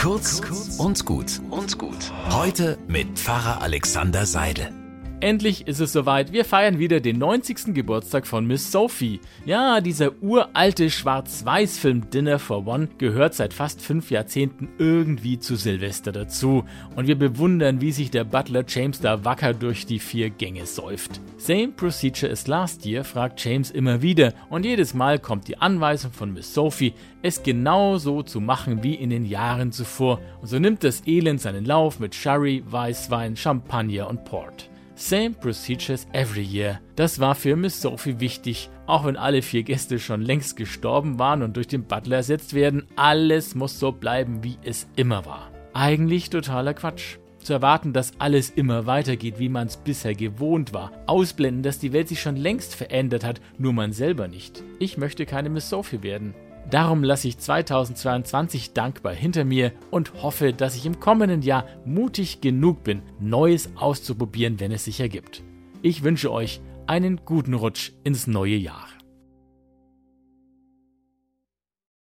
Kurz und gut und gut. Heute mit Pfarrer Alexander Seidel. Endlich ist es soweit. Wir feiern wieder den 90. Geburtstag von Miss Sophie. Ja, dieser uralte Schwarz-Weiß-Film Dinner for One gehört seit fast fünf Jahrzehnten irgendwie zu Silvester dazu. Und wir bewundern, wie sich der Butler James da wacker durch die vier Gänge säuft. Same procedure as last year, fragt James immer wieder. Und jedes Mal kommt die Anweisung von Miss Sophie, es genau so zu machen wie in den Jahren zuvor. Und so nimmt das Elend seinen Lauf mit Sherry, Weißwein, Champagner und Port. Same procedures every year. Das war für Miss Sophie wichtig, auch wenn alle vier Gäste schon längst gestorben waren und durch den Butler ersetzt werden. Alles muss so bleiben, wie es immer war. Eigentlich totaler Quatsch. Zu erwarten, dass alles immer weitergeht, wie man es bisher gewohnt war. Ausblenden, dass die Welt sich schon längst verändert hat, nur man selber nicht. Ich möchte keine Miss Sophie werden. Darum lasse ich 2022 dankbar hinter mir und hoffe, dass ich im kommenden Jahr mutig genug bin, Neues auszuprobieren, wenn es sich ergibt. Ich wünsche euch einen guten Rutsch ins neue Jahr.